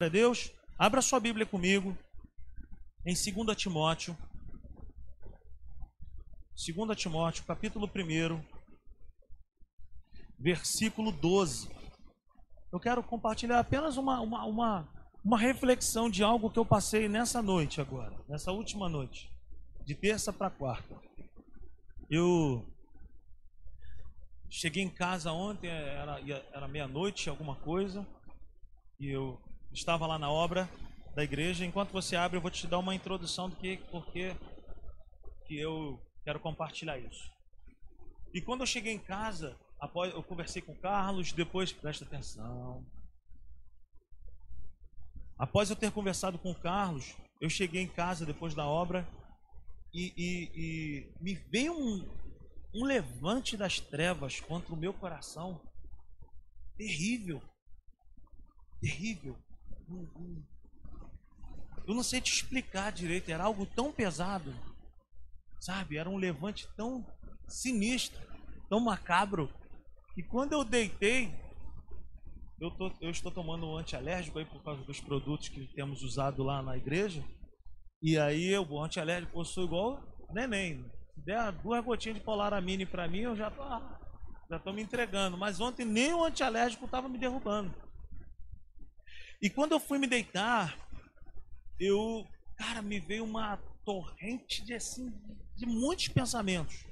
a Deus, abra sua Bíblia comigo em 2 Timóteo. 2 Timóteo, capítulo 1, versículo 12. Eu quero compartilhar apenas uma, uma, uma, uma reflexão de algo que eu passei nessa noite agora, nessa última noite, de terça para quarta. Eu cheguei em casa ontem, era, era meia-noite, alguma coisa, e eu estava lá na obra da igreja. Enquanto você abre, eu vou te dar uma introdução do que, porque que eu quero compartilhar isso. E quando eu cheguei em casa, após eu conversei com o Carlos, depois presta atenção. Após eu ter conversado com o Carlos, eu cheguei em casa depois da obra e, e, e me veio um, um levante das trevas contra o meu coração terrível, terrível. Eu não sei te explicar direito, era algo tão pesado, sabe? Era um levante tão sinistro, tão macabro, e quando eu deitei, eu, tô, eu estou tomando um antialérgico aí por causa dos produtos que temos usado lá na igreja. E aí eu, o antialérgico, eu sou igual neném. Se der duas gotinhas de polaramine para mim, eu já tô, já tô me entregando. Mas ontem nem o antialérgico estava me derrubando. E quando eu fui me deitar, eu, cara, me veio uma torrente de assim, de muitos pensamentos.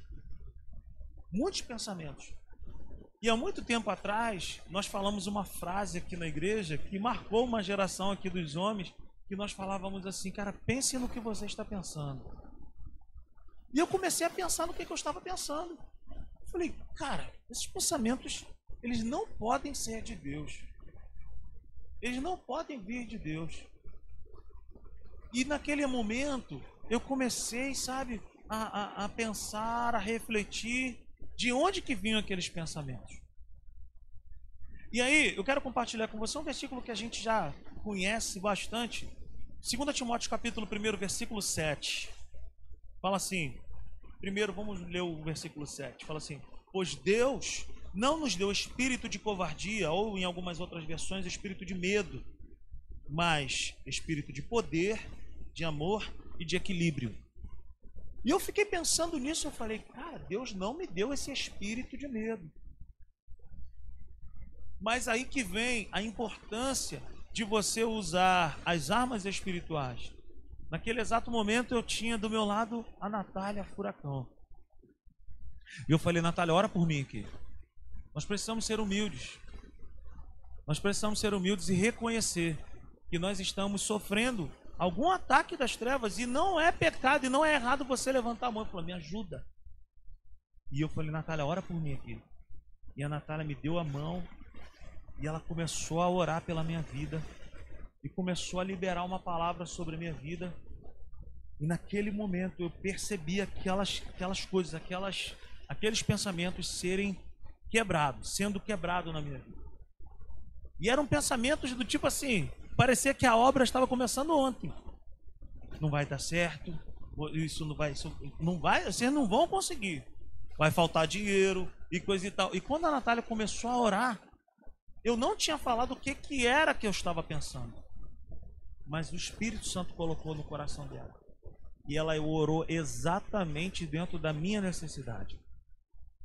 Muitos pensamentos. E há muito tempo atrás, nós falamos uma frase aqui na igreja que marcou uma geração aqui dos homens, que nós falávamos assim, cara, pense no que você está pensando. E eu comecei a pensar no que, que eu estava pensando. Eu falei, cara, esses pensamentos, eles não podem ser de Deus. Eles não podem vir de Deus. E naquele momento, eu comecei, sabe, a, a, a pensar, a refletir de onde que vinham aqueles pensamentos? E aí, eu quero compartilhar com você um versículo que a gente já conhece bastante. 2 Timóteo capítulo 1, versículo 7. Fala assim, primeiro vamos ler o versículo 7. Fala assim, pois Deus não nos deu espírito de covardia, ou em algumas outras versões, espírito de medo, mas espírito de poder, de amor e de equilíbrio. E eu fiquei pensando nisso, eu falei, cara, Deus não me deu esse espírito de medo. Mas aí que vem a importância de você usar as armas espirituais. Naquele exato momento eu tinha do meu lado a Natália Furacão. E eu falei, Natália, ora por mim aqui. Nós precisamos ser humildes. Nós precisamos ser humildes e reconhecer que nós estamos sofrendo algum ataque das trevas e não é pecado e não é errado você levantar a mão e falar, me ajuda. E eu falei, Natália, ora por mim aqui. E a Natália me deu a mão e ela começou a orar pela minha vida e começou a liberar uma palavra sobre a minha vida. E naquele momento eu percebi aquelas, aquelas coisas, aquelas, aqueles pensamentos serem quebrados, sendo quebrados na minha vida. E eram pensamentos do tipo assim: parecia que a obra estava começando ontem. Não vai dar certo, isso não vai, isso não vai, vocês não vão conseguir. Vai faltar dinheiro e coisa e tal. E quando a Natália começou a orar, eu não tinha falado o que, que era que eu estava pensando. Mas o Espírito Santo colocou no coração dela. E ela orou exatamente dentro da minha necessidade.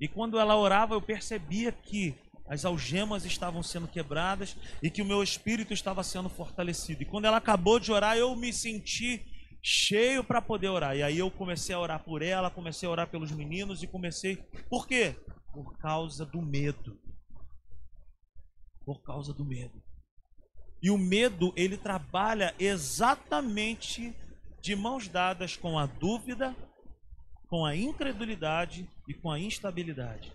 E quando ela orava, eu percebia que as algemas estavam sendo quebradas e que o meu espírito estava sendo fortalecido. E quando ela acabou de orar, eu me senti cheio para poder orar. E aí eu comecei a orar por ela, comecei a orar pelos meninos e comecei. Por quê? Por causa do medo. Por causa do medo. E o medo, ele trabalha exatamente de mãos dadas com a dúvida, com a incredulidade e com a instabilidade.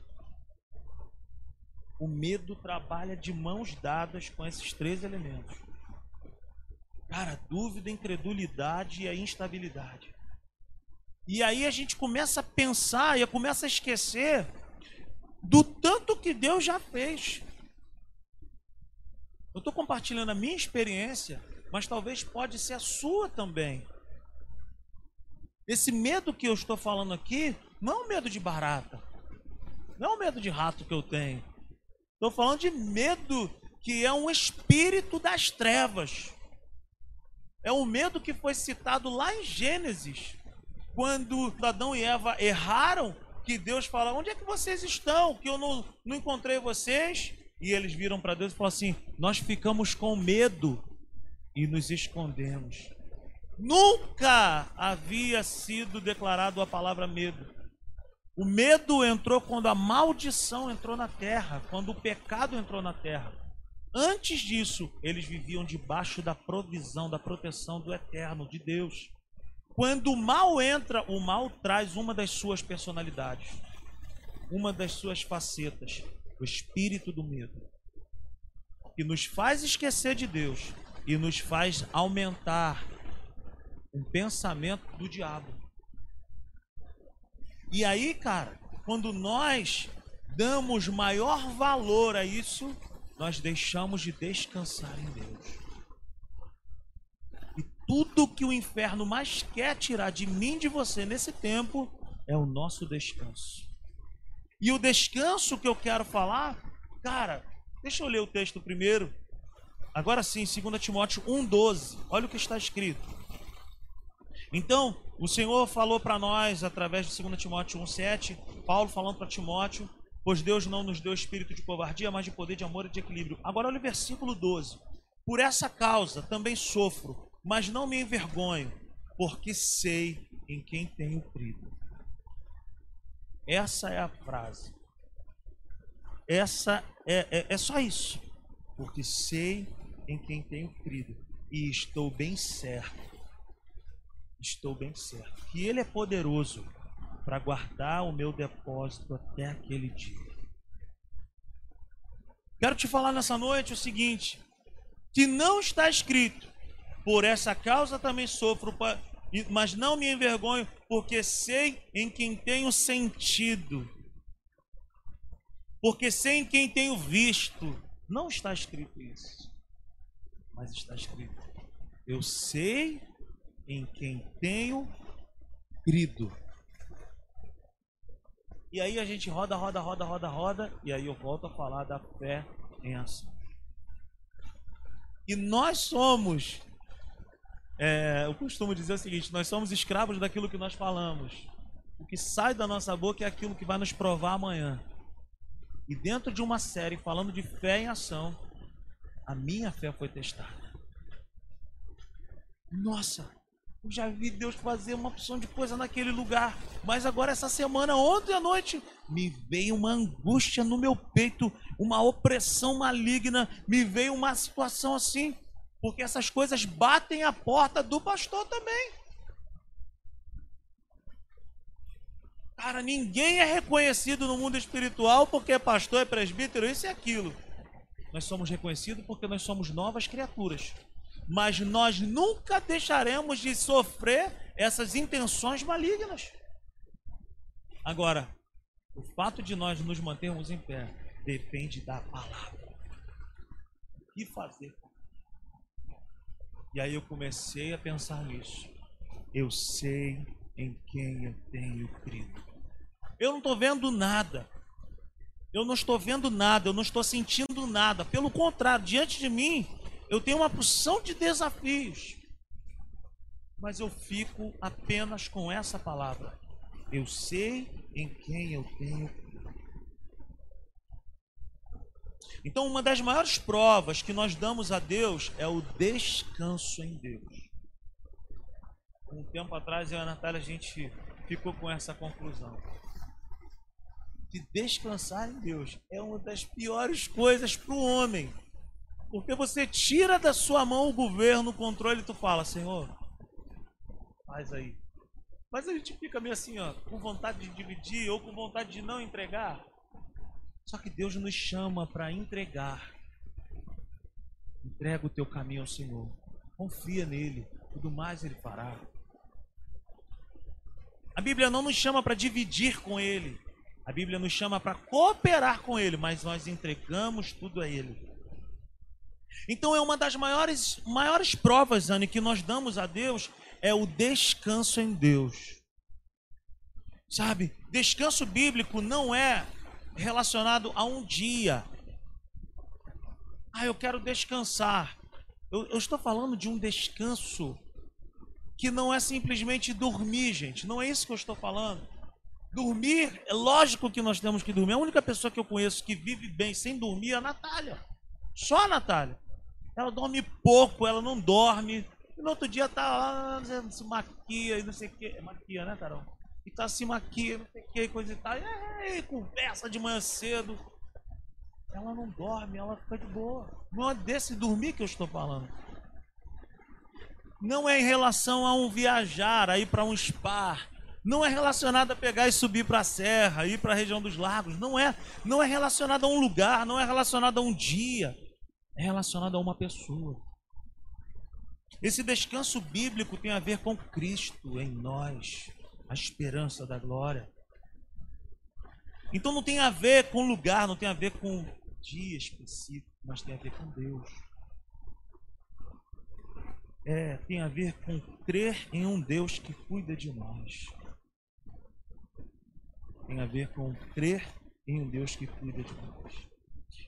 O medo trabalha de mãos dadas com esses três elementos. Cara, dúvida, incredulidade e a instabilidade. E aí a gente começa a pensar e começa a esquecer do tanto que Deus já fez. Eu estou compartilhando a minha experiência, mas talvez pode ser a sua também. Esse medo que eu estou falando aqui não é um medo de barata, não é um medo de rato que eu tenho. Estou falando de medo, que é um espírito das trevas. É o medo que foi citado lá em Gênesis, quando Adão e Eva erraram, que Deus fala: Onde é que vocês estão? Que eu não, não encontrei vocês. E eles viram para Deus e falaram assim: Nós ficamos com medo e nos escondemos. Nunca havia sido declarado a palavra medo. O medo entrou quando a maldição entrou na terra, quando o pecado entrou na terra. Antes disso, eles viviam debaixo da provisão, da proteção do eterno, de Deus. Quando o mal entra, o mal traz uma das suas personalidades, uma das suas facetas, o espírito do medo, que nos faz esquecer de Deus e nos faz aumentar um pensamento do diabo. E aí, cara, quando nós damos maior valor a isso, nós deixamos de descansar em Deus. E tudo que o inferno mais quer tirar de mim, de você nesse tempo, é o nosso descanso. E o descanso que eu quero falar, cara, deixa eu ler o texto primeiro. Agora sim, 2 Timóteo 1,12. Olha o que está escrito. Então, o Senhor falou para nós através de 2 Timóteo 1,7, Paulo falando para Timóteo, pois Deus não nos deu espírito de covardia, mas de poder, de amor e de equilíbrio. Agora olha o versículo 12. Por essa causa também sofro, mas não me envergonho, porque sei em quem tenho crido. Essa é a frase. Essa é, é, é só isso. Porque sei em quem tenho crido e estou bem certo estou bem certo que Ele é poderoso para guardar o meu depósito até aquele dia. Quero te falar nessa noite o seguinte: que não está escrito, por essa causa também sofro, mas não me envergonho, porque sei em quem tenho sentido, porque sei em quem tenho visto. Não está escrito isso, mas está escrito: eu sei em quem tenho crido. E aí a gente roda, roda, roda, roda, roda, e aí eu volto a falar da fé em ação. E nós somos, é, eu costumo dizer o seguinte: nós somos escravos daquilo que nós falamos. O que sai da nossa boca é aquilo que vai nos provar amanhã. E dentro de uma série falando de fé em ação, a minha fé foi testada. Nossa, eu já vi Deus fazer uma opção de coisa naquele lugar. Mas agora, essa semana, ontem à noite, me veio uma angústia no meu peito, uma opressão maligna, me veio uma situação assim. Porque essas coisas batem a porta do pastor também. Cara, ninguém é reconhecido no mundo espiritual porque é pastor, é presbítero, isso e aquilo. Nós somos reconhecidos porque nós somos novas criaturas mas nós nunca deixaremos de sofrer essas intenções malignas. Agora, o fato de nós nos mantermos em pé depende da palavra. O que fazer? E aí eu comecei a pensar nisso. Eu sei em quem eu tenho crido. Eu não estou vendo nada. Eu não estou vendo nada, eu não estou sentindo nada. Pelo contrário, diante de mim eu tenho uma porção de desafios, mas eu fico apenas com essa palavra. Eu sei em quem eu tenho. Então, uma das maiores provas que nós damos a Deus é o descanso em Deus. Um tempo atrás, eu e a Natália, a gente ficou com essa conclusão. Que descansar em Deus é uma das piores coisas para o homem. Porque você tira da sua mão o governo, o controle, e tu fala, Senhor, faz aí. Mas a gente fica meio assim, ó, com vontade de dividir ou com vontade de não entregar. Só que Deus nos chama para entregar. Entrega o teu caminho ao Senhor. Confia nele. Tudo mais ele fará. A Bíblia não nos chama para dividir com ele. A Bíblia nos chama para cooperar com ele, mas nós entregamos tudo a ele. Então é uma das maiores, maiores provas, Anne, que nós damos a Deus é o descanso em Deus. Sabe, descanso bíblico não é relacionado a um dia. Ah, eu quero descansar. Eu, eu estou falando de um descanso que não é simplesmente dormir, gente. Não é isso que eu estou falando. Dormir, é lógico que nós temos que dormir. A única pessoa que eu conheço que vive bem sem dormir é a Natália. Só a Natália. Ela dorme pouco, ela não dorme. E no outro dia tá lá, se maquia e não sei o que. É maquia, né, Carol? E tá se maquia, não sei o que, coisa e tal. E aí, conversa de manhã cedo. Ela não dorme, ela fica de boa. Não é desse dormir que eu estou falando. Não é em relação a um viajar, a ir para um spa. Não é relacionado a pegar e subir para a serra, ir para a região dos lagos. Não é, não é relacionado a um lugar, não é relacionado a um dia. É relacionado a uma pessoa. Esse descanso bíblico tem a ver com Cristo em nós, a esperança da glória.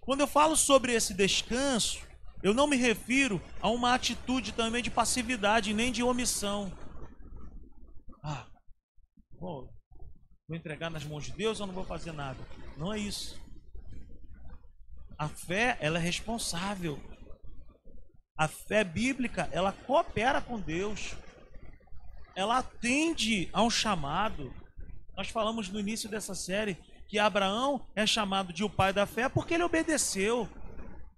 Quando eu falo sobre esse descanso, eu não me refiro a uma atitude também de passividade, nem de omissão. Ah, vou entregar nas mãos de Deus ou não vou fazer nada. Não é isso. A fé, ela é responsável. A fé bíblica, ela coopera com Deus. Ela atende a um chamado. Nós falamos no início dessa série que Abraão é chamado de o pai da fé porque ele obedeceu.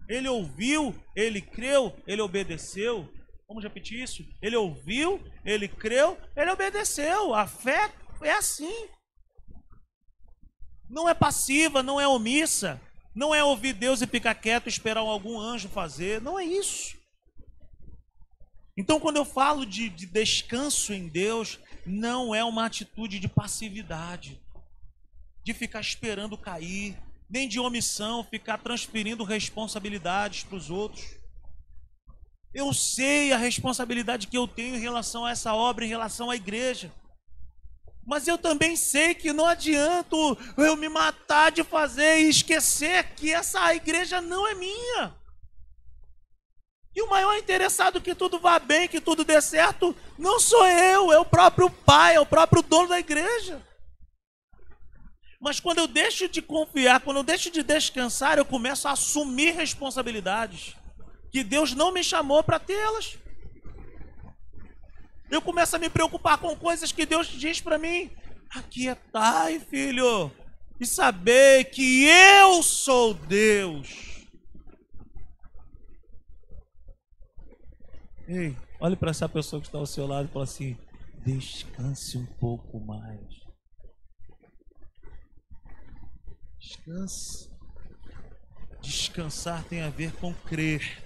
Ele ouviu, ele creu, ele obedeceu. Vamos repetir isso? Ele ouviu, ele creu, ele obedeceu. A fé é assim. Não é passiva, não é omissa. Não é ouvir Deus e ficar quieto esperar algum anjo fazer. Não é isso. Então, quando eu falo de, de descanso em Deus, não é uma atitude de passividade, de ficar esperando cair, nem de omissão, ficar transferindo responsabilidades para os outros. Eu sei a responsabilidade que eu tenho em relação a essa obra, em relação à igreja. Mas eu também sei que não adianta eu me matar de fazer e esquecer que essa igreja não é minha. E o maior interessado que tudo vá bem, que tudo dê certo, não sou eu, é o próprio pai, é o próprio dono da igreja. Mas quando eu deixo de confiar, quando eu deixo de descansar, eu começo a assumir responsabilidades que Deus não me chamou para tê-las. Eu começo a me preocupar com coisas que Deus diz para mim. Aquietai, filho, e saber que eu sou Deus. Ei, olhe para essa pessoa que está ao seu lado e fala assim: descanse um pouco mais. Descanse. Descansar tem a ver com crer.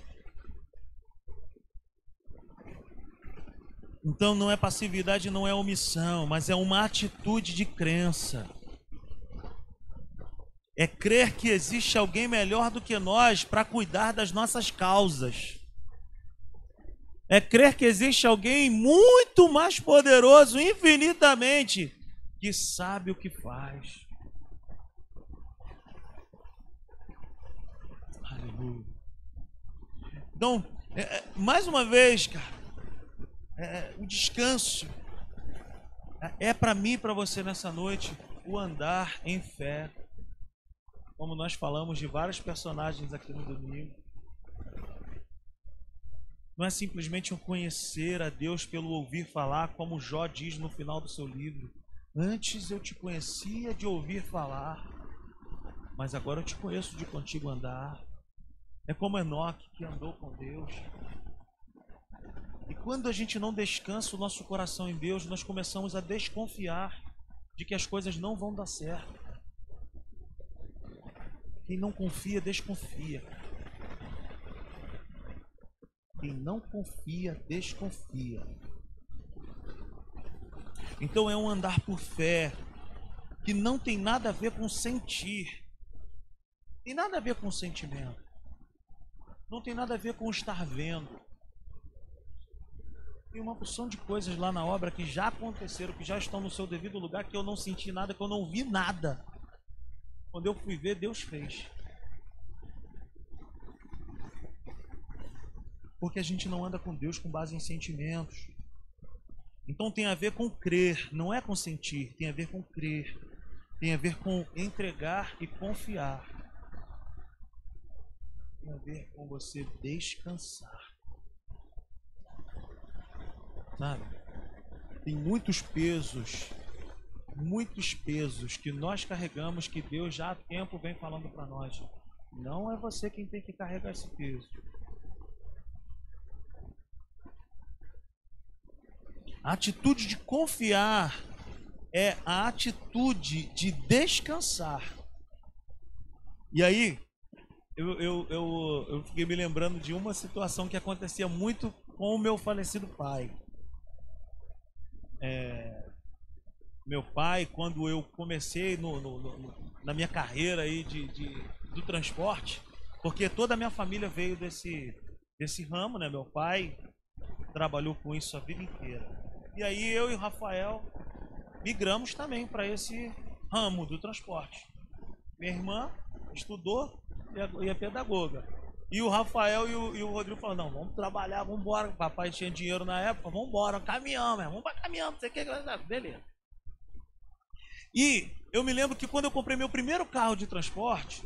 Então não é passividade, não é omissão, mas é uma atitude de crença. É crer que existe alguém melhor do que nós para cuidar das nossas causas. É crer que existe alguém muito mais poderoso, infinitamente, que sabe o que faz. Aleluia. Então, é, é mais uma vez, cara, é, o descanso é para mim e para você nessa noite o andar em fé. Como nós falamos de vários personagens aqui no domingo. Não é simplesmente um conhecer a Deus pelo ouvir falar, como Jó diz no final do seu livro. Antes eu te conhecia de ouvir falar, mas agora eu te conheço de contigo andar. É como Enoque que andou com Deus. E quando a gente não descansa o nosso coração em Deus, nós começamos a desconfiar de que as coisas não vão dar certo. Quem não confia, desconfia. Quem não confia, desconfia. Então é um andar por fé que não tem nada a ver com sentir. Tem nada a ver com sentimento. Não tem nada a ver com estar vendo. Tem uma porção de coisas lá na obra que já aconteceram, que já estão no seu devido lugar, que eu não senti nada, que eu não vi nada. Quando eu fui ver, Deus fez. Porque a gente não anda com Deus com base em sentimentos. Então tem a ver com crer, não é com sentir, tem a ver com crer. Tem a ver com entregar e confiar. Tem a ver com você descansar. Sabe? Tem muitos pesos, muitos pesos que nós carregamos que Deus já há tempo vem falando para nós. Não é você quem tem que carregar esse peso. A atitude de confiar é a atitude de descansar. E aí, eu, eu, eu, eu fiquei me lembrando de uma situação que acontecia muito com o meu falecido pai. É, meu pai, quando eu comecei no, no, no, na minha carreira aí de, de, do transporte, porque toda a minha família veio desse, desse ramo, né? Meu pai trabalhou com isso a vida inteira. E aí eu e o Rafael migramos também para esse ramo do transporte. Minha irmã estudou e é pedagoga. E o Rafael e o, e o Rodrigo falaram, não, vamos trabalhar, vamos embora. Papai tinha dinheiro na época, vamos embora, caminhão, vamos para caminhão, não que, beleza. E eu me lembro que quando eu comprei meu primeiro carro de transporte,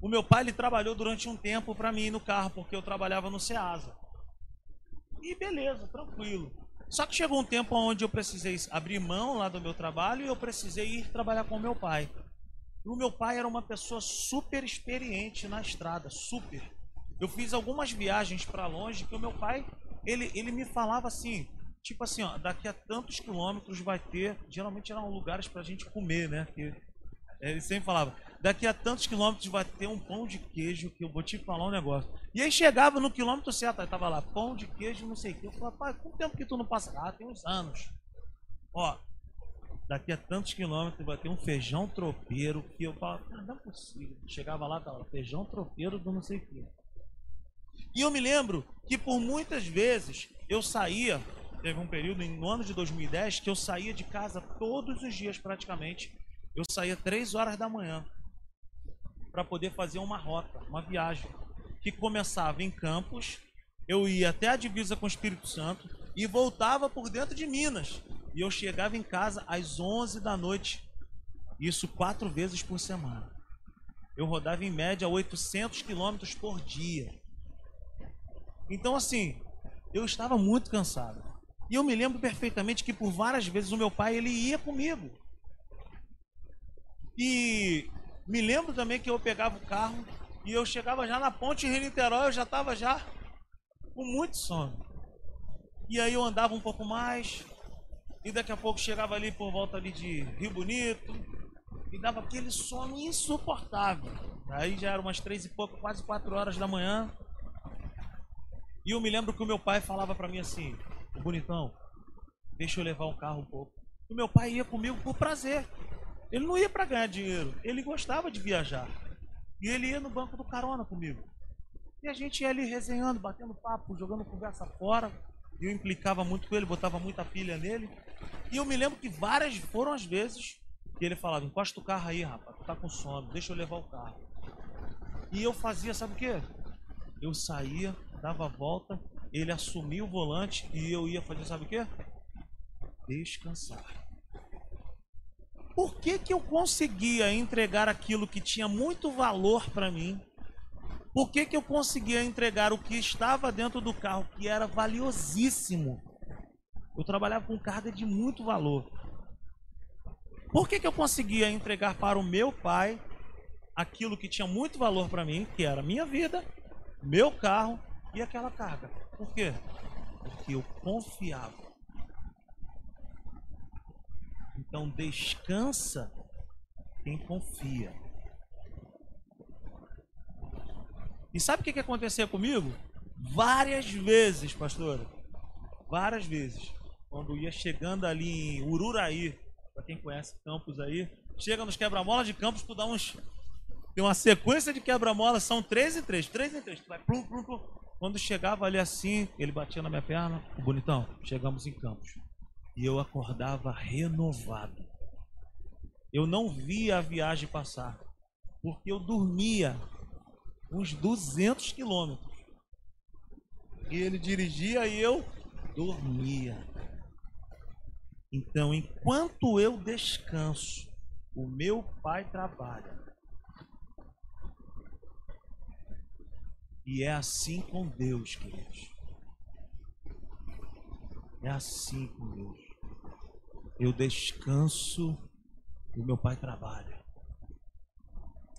o meu pai ele trabalhou durante um tempo para mim no carro, porque eu trabalhava no Ceasa. E beleza, tranquilo. Só que chegou um tempo onde eu precisei abrir mão lá do meu trabalho e eu precisei ir trabalhar com o meu pai. O meu pai era uma pessoa super experiente na estrada, super. Eu fiz algumas viagens para longe que o meu pai, ele, ele me falava assim, tipo assim, ó, daqui a tantos quilômetros vai ter, geralmente eram lugares para a gente comer, né? Que ele sempre falava, daqui a tantos quilômetros vai ter um pão de queijo que eu vou te falar um negócio. E aí chegava no quilômetro certo, aí tava lá, pão de queijo, não sei o que. Eu falava, pai, quanto tempo que tu não passa? Ah, tem uns anos. Ó, daqui a tantos quilômetros vai ter um feijão tropeiro que eu falava, ah, não é possível. Chegava lá, tava feijão tropeiro do não sei o que. E eu me lembro que por muitas vezes eu saía, teve um período no ano de 2010 que eu saía de casa todos os dias praticamente eu saía três horas da manhã para poder fazer uma rota, uma viagem que começava em Campos, eu ia até a divisa com o Espírito Santo e voltava por dentro de Minas. E eu chegava em casa às 11 da noite, isso quatro vezes por semana. Eu rodava em média 800 quilômetros por dia. Então, assim, eu estava muito cansado. E eu me lembro perfeitamente que por várias vezes o meu pai ele ia comigo. E me lembro também que eu pegava o carro e eu chegava já na ponte Rio Niterói, eu já estava já com muito sono. E aí eu andava um pouco mais e daqui a pouco chegava ali por volta ali de Rio Bonito e dava aquele sono insuportável. Aí já era umas três e pouco, quase quatro horas da manhã. E eu me lembro que o meu pai falava para mim assim, bonitão, deixa eu levar um carro um pouco. O meu pai ia comigo por prazer. Ele não ia para ganhar dinheiro, ele gostava de viajar. E ele ia no banco do carona comigo. E a gente ia ali resenhando, batendo papo, jogando conversa fora. Eu implicava muito com ele, botava muita pilha nele. E eu me lembro que várias foram as vezes que ele falava: encosta o carro aí, rapaz, tu tá com sono, deixa eu levar o carro. E eu fazia, sabe o que? Eu saía, dava a volta, ele assumia o volante e eu ia fazer, sabe o que? Descansar. Por que, que eu conseguia entregar aquilo que tinha muito valor para mim? Por que, que eu conseguia entregar o que estava dentro do carro, que era valiosíssimo? Eu trabalhava com carga de muito valor. Por que, que eu conseguia entregar para o meu pai aquilo que tinha muito valor para mim, que era minha vida, meu carro e aquela carga? Por quê? Porque eu confiava. Então descansa quem confia. E sabe o que, que aconteceu comigo? Várias vezes, pastora. Várias vezes. Quando ia chegando ali em Ururaí, para quem conhece Campos aí, chega nos quebra-molas de Campos, tu dá uns. Tem uma sequência de quebra-molas, são três e três, três e três. Tu vai plum, plum, plum. Quando chegava ali assim, ele batia na minha perna, bonitão, chegamos em Campos e eu acordava renovado. Eu não via a viagem passar, porque eu dormia uns 200 quilômetros. e ele dirigia e eu dormia. Então, enquanto eu descanso, o meu pai trabalha. E é assim com Deus, queridos. É assim com Deus. Eu descanso e o meu pai trabalha.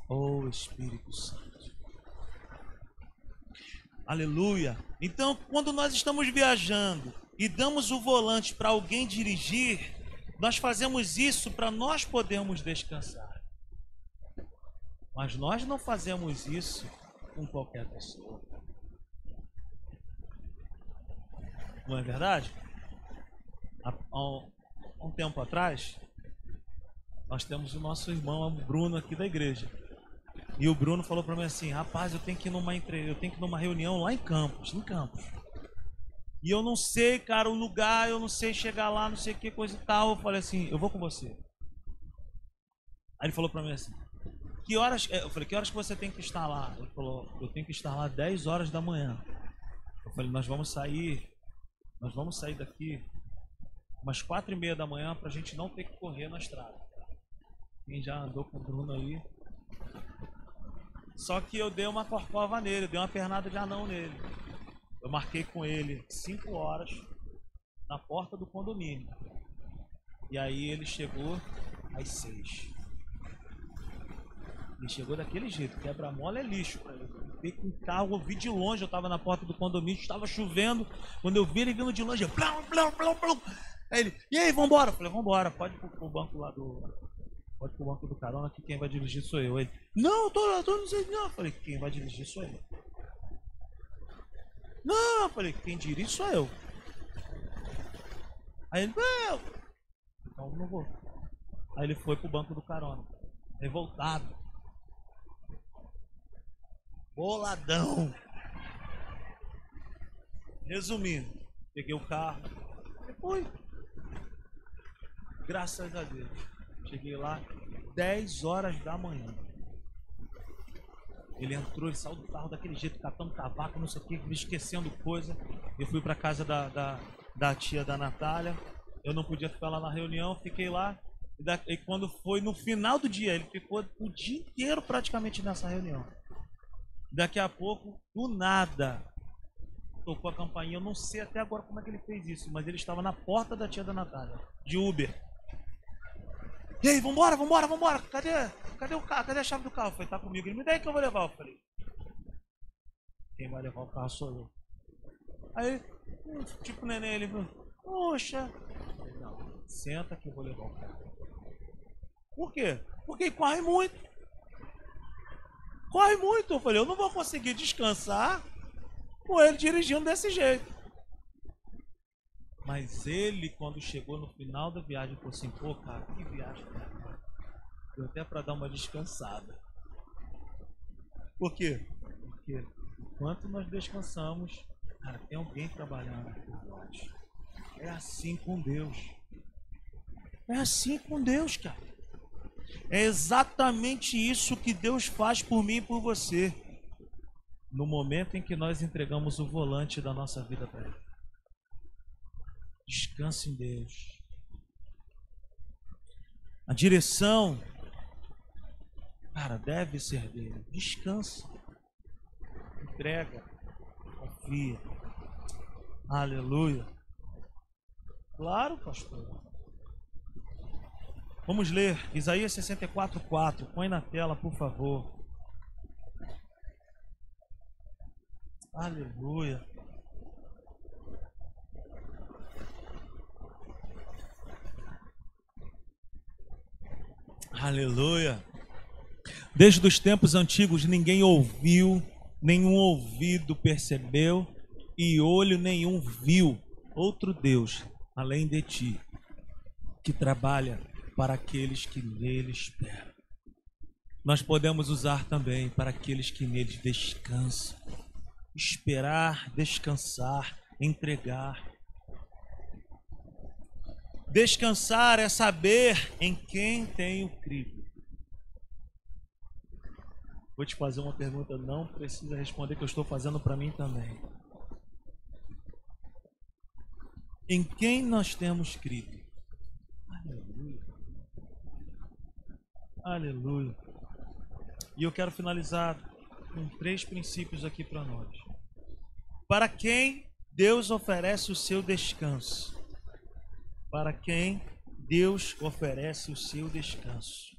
Oh Espírito Santo. Aleluia. Então, quando nós estamos viajando e damos o volante para alguém dirigir, nós fazemos isso para nós podermos descansar. Mas nós não fazemos isso com qualquer pessoa. Não é verdade? Há, há um tempo atrás, nós temos o nosso irmão Bruno aqui da igreja. E o Bruno falou para mim assim: rapaz, eu tenho que ir numa entre... eu tenho que numa reunião lá em Campos, em Campos. E eu não sei, cara, o lugar, eu não sei chegar lá, não sei que coisa e tal. Eu falei assim: eu vou com você. Aí ele falou para mim assim: que horas. Eu falei: que horas que você tem que estar lá? Ele falou: eu tenho que estar lá 10 horas da manhã. Eu falei: nós vamos sair, nós vamos sair daqui umas quatro e meia da manhã para a gente não ter que correr na estrada. Quem já andou com o Bruno aí só que eu dei uma corcova nele, dei uma pernada de anão nele. Eu marquei com ele 5 horas na porta do condomínio. E aí ele chegou às 6. Ele chegou daquele jeito, quebra-mola é lixo ele. Veio com o carro, eu vi de longe, eu tava na porta do condomínio, estava chovendo. Quando eu vi ele vindo de longe, blum, blum, blum, blum. Aí ele, e aí, vambora? Eu falei, vambora, pode ir pro, pro banco lá do, Pode pro banco do carona que quem vai dirigir sou eu. Ele, não, eu tô, eu tô não sei não. Eu falei, quem vai dirigir sou eu. Não, eu falei, quem dirige sou eu. Aí ele, não. Então não vou. Aí ele foi pro banco do carona. Revoltado. Boladão. Resumindo, peguei o carro e fui. Graças a Deus. Cheguei lá 10 horas da manhã. Ele entrou, ele saiu do carro daquele jeito, catando cavaco, não sei o que, me esquecendo coisa. Eu fui para casa da, da, da, tia da Natália. Eu não podia ficar lá na reunião, fiquei lá. E, da, e quando foi no final do dia, ele ficou o dia inteiro praticamente nessa reunião. Daqui a pouco, do nada, tocou a campainha. Eu não sei até agora como é que ele fez isso, mas ele estava na porta da tia da Natália, de Uber. E aí, vambora, vambora, vambora. Cadê, cadê o carro? Cadê a chave do carro? Falei, tá comigo. Ele me dá aí que eu vou levar. Eu falei, quem vai levar o carro sou eu. Aí, tipo neném, ele falou, poxa. Não, senta que eu vou levar o carro. Por quê? Porque corre muito. Corre muito. Eu falei, eu não vou conseguir descansar com ele dirigindo desse jeito. Mas ele, quando chegou no final da viagem, falou assim: pô, cara, que viagem, cara. Deu até para dar uma descansada. Por quê? Porque enquanto nós descansamos, cara, tem alguém trabalhando por nós. É assim com Deus. É assim com Deus, cara. É exatamente isso que Deus faz por mim e por você. No momento em que nós entregamos o volante da nossa vida para Ele. Descanse em Deus. A direção, cara, deve ser dele. Descansa. Entrega. Confia. Aleluia. Claro, pastor. Vamos ler Isaías 64:4. Põe na tela, por favor. Aleluia. Aleluia. Desde os tempos antigos ninguém ouviu, nenhum ouvido percebeu e olho nenhum viu outro Deus além de ti, que trabalha para aqueles que nele esperam. Nós podemos usar também para aqueles que nele descansam. Esperar, descansar, entregar, Descansar é saber em quem tenho crido. Vou te fazer uma pergunta, não precisa responder, que eu estou fazendo para mim também. em quem nós temos crido. Aleluia. Aleluia. E eu quero finalizar com três princípios aqui para nós. Para quem Deus oferece o seu descanso? Para quem Deus oferece o seu descanso?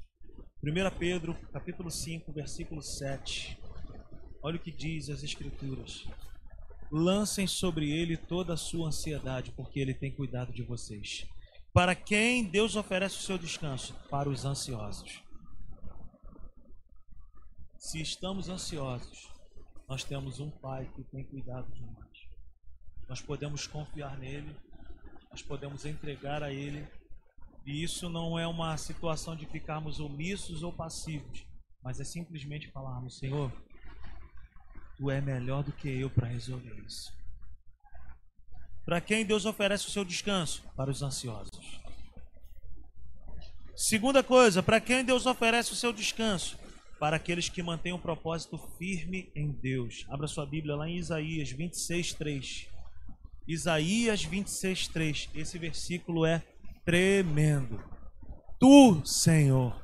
1 Pedro, capítulo 5, versículo 7. Olha o que diz as escrituras. Lancem sobre ele toda a sua ansiedade, porque ele tem cuidado de vocês. Para quem Deus oferece o seu descanso? Para os ansiosos. Se estamos ansiosos, nós temos um Pai que tem cuidado de nós. Nós podemos confiar nele, nós podemos entregar a ele, e isso não é uma situação de ficarmos omissos ou passivos, mas é simplesmente falarmos: Senhor, tu é melhor do que eu para resolver isso. Para quem Deus oferece o seu descanso? Para os ansiosos. Segunda coisa, para quem Deus oferece o seu descanso? para aqueles que mantêm um propósito firme em Deus. Abra sua Bíblia lá em Isaías 26, 3. Isaías 26, 3. Esse versículo é tremendo. Tu, Senhor,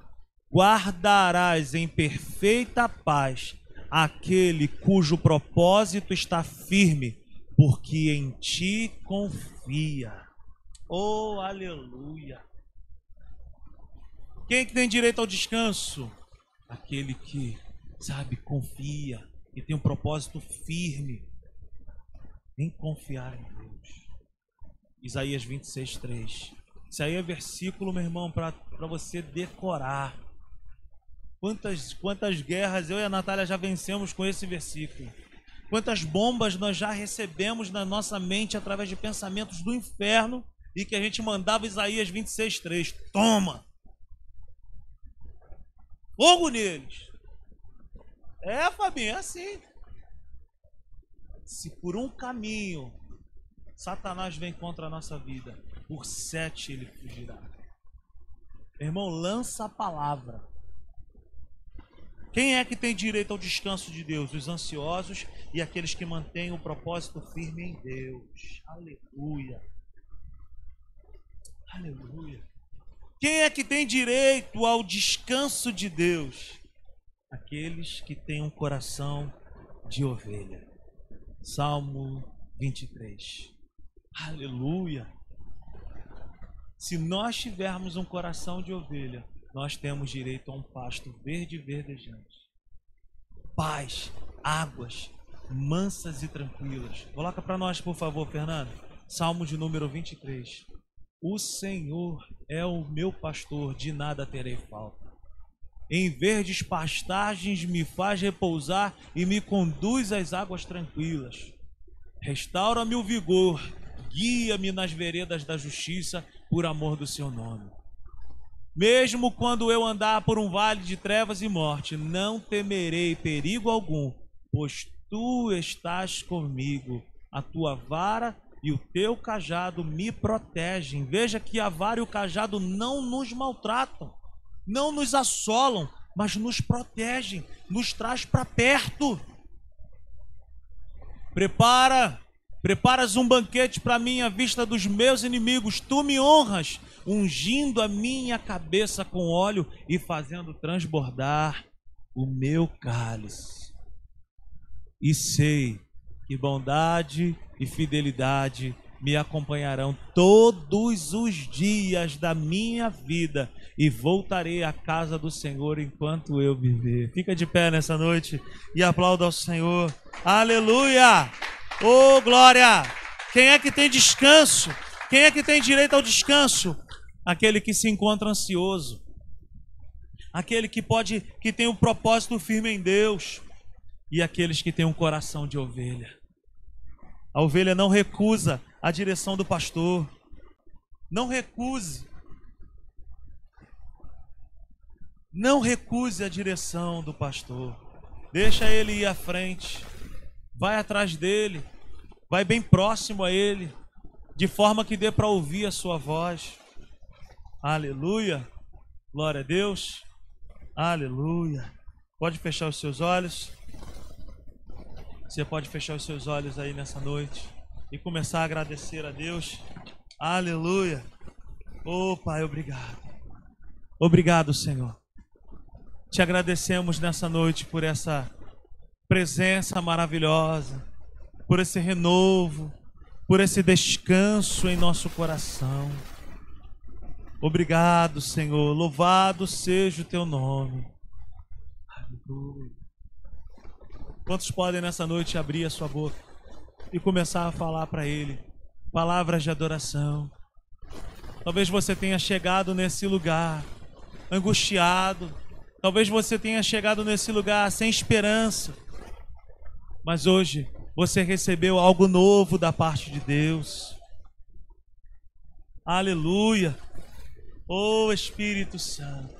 guardarás em perfeita paz aquele cujo propósito está firme, porque em ti confia. Oh, aleluia! Quem é que tem direito ao descanso? aquele que, sabe, confia e tem um propósito firme em confiar em Deus. Isaías 26, 3. Isso aí é versículo, meu irmão, para você decorar. Quantas, quantas guerras eu e a Natália já vencemos com esse versículo. Quantas bombas nós já recebemos na nossa mente através de pensamentos do inferno e que a gente mandava Isaías 26, 3. Toma! fogo neles. É, Fabinho, é assim. Se por um caminho Satanás vem contra a nossa vida, por sete ele fugirá. Irmão, lança a palavra. Quem é que tem direito ao descanso de Deus? Os ansiosos e aqueles que mantêm o propósito firme em Deus. Aleluia. Aleluia. Quem é que tem direito ao descanso de Deus? Aqueles que têm um coração de ovelha. Salmo 23. Aleluia. Se nós tivermos um coração de ovelha, nós temos direito a um pasto verde e verdejante. Paz, águas mansas e tranquilas. Coloca para nós, por favor, Fernando. Salmo de número 23. O Senhor é o meu pastor, de nada terei falta. Em verdes pastagens me faz repousar e me conduz às águas tranquilas. Restaura-me o vigor, guia-me nas veredas da justiça, por amor do seu nome. Mesmo quando eu andar por um vale de trevas e morte, não temerei perigo algum, pois tu estás comigo. A tua vara e o teu cajado me protegem. Veja que a vara e o cajado não nos maltratam, não nos assolam, mas nos protegem, nos traz para perto. Prepara, preparas um banquete para mim à vista dos meus inimigos. Tu me honras, ungindo a minha cabeça com óleo e fazendo transbordar o meu cálice. E sei que bondade e fidelidade me acompanharão todos os dias da minha vida e voltarei à casa do Senhor enquanto eu viver. Fica de pé nessa noite e aplauda ao Senhor. Aleluia! Oh, glória! Quem é que tem descanso? Quem é que tem direito ao descanso? Aquele que se encontra ansioso. Aquele que pode que tem um propósito firme em Deus e aqueles que têm um coração de ovelha. A ovelha não recusa a direção do pastor. Não recuse. Não recuse a direção do pastor. Deixa ele ir à frente. Vai atrás dele. Vai bem próximo a ele. De forma que dê para ouvir a sua voz. Aleluia. Glória a Deus. Aleluia. Pode fechar os seus olhos. Você pode fechar os seus olhos aí nessa noite. E começar a agradecer a Deus. Aleluia. Oh, Pai, obrigado. Obrigado, Senhor. Te agradecemos nessa noite por essa presença maravilhosa, por esse renovo, por esse descanso em nosso coração. Obrigado, Senhor. Louvado seja o teu nome. Aleluia. Quantos podem nessa noite abrir a sua boca e começar a falar para Ele palavras de adoração? Talvez você tenha chegado nesse lugar angustiado, talvez você tenha chegado nesse lugar sem esperança, mas hoje você recebeu algo novo da parte de Deus. Aleluia. Oh Espírito Santo.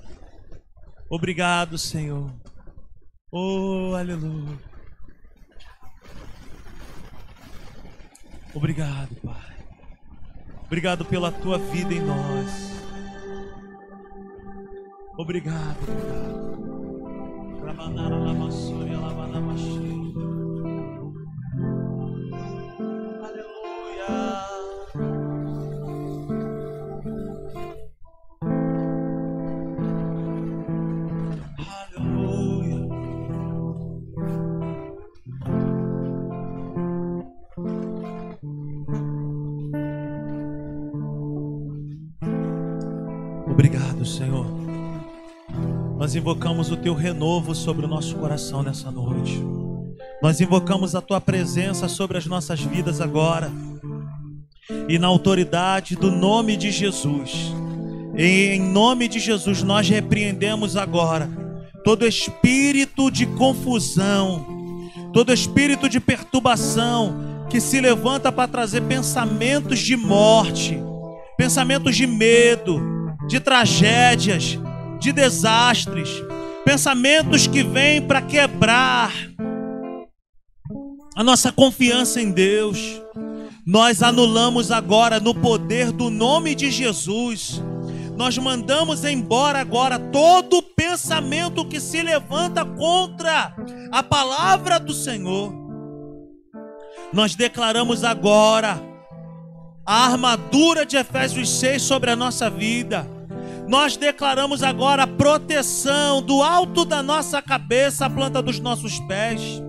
Obrigado, Senhor. Oh, aleluia. Obrigado, Pai. Obrigado pela tua vida em nós. Obrigado, obrigado. Obrigado, Senhor. Nós invocamos o teu renovo sobre o nosso coração nessa noite. Nós invocamos a tua presença sobre as nossas vidas agora. E na autoridade do nome de Jesus, em nome de Jesus, nós repreendemos agora todo espírito de confusão, todo espírito de perturbação que se levanta para trazer pensamentos de morte, pensamentos de medo, de tragédias, de desastres, pensamentos que vêm para quebrar a nossa confiança em Deus. Nós anulamos agora no poder do nome de Jesus. Nós mandamos embora agora todo pensamento que se levanta contra a palavra do Senhor. Nós declaramos agora a armadura de Efésios 6 sobre a nossa vida. Nós declaramos agora a proteção do alto da nossa cabeça à planta dos nossos pés.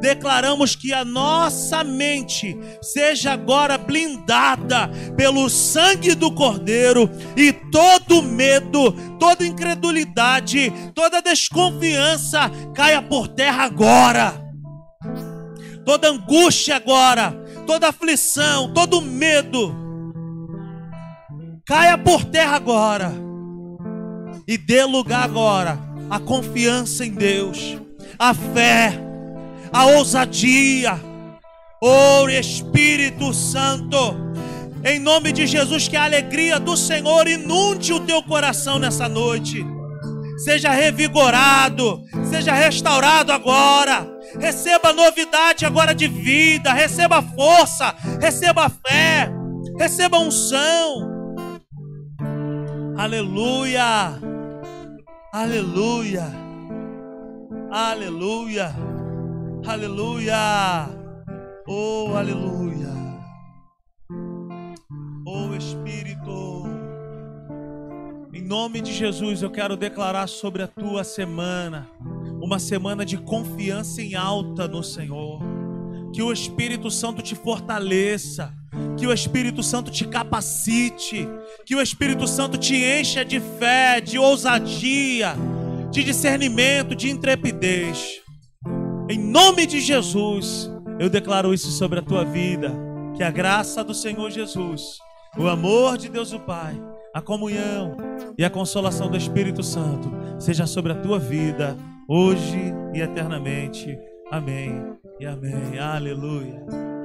Declaramos que a nossa mente seja agora blindada pelo sangue do Cordeiro e todo medo, toda incredulidade, toda desconfiança caia por terra agora. Toda angústia agora, toda aflição, todo medo, caia por terra agora. E dê lugar agora à confiança em Deus, a fé, a ousadia. Oh Espírito Santo, em nome de Jesus, que a alegria do Senhor inunde o teu coração nessa noite. Seja revigorado, seja restaurado agora receba novidade agora de vida, receba força, receba fé, receba unção. Aleluia, aleluia, aleluia, aleluia, oh, aleluia, oh Espírito. Em nome de Jesus, eu quero declarar sobre a tua semana uma semana de confiança em alta no Senhor. Que o Espírito Santo te fortaleça, que o Espírito Santo te capacite, que o Espírito Santo te encha de fé, de ousadia, de discernimento, de intrepidez. Em nome de Jesus, eu declaro isso sobre a tua vida. Que a graça do Senhor Jesus, o amor de Deus o Pai, a comunhão e a consolação do Espírito Santo seja sobre a tua vida hoje e eternamente. Amém e amém. Aleluia.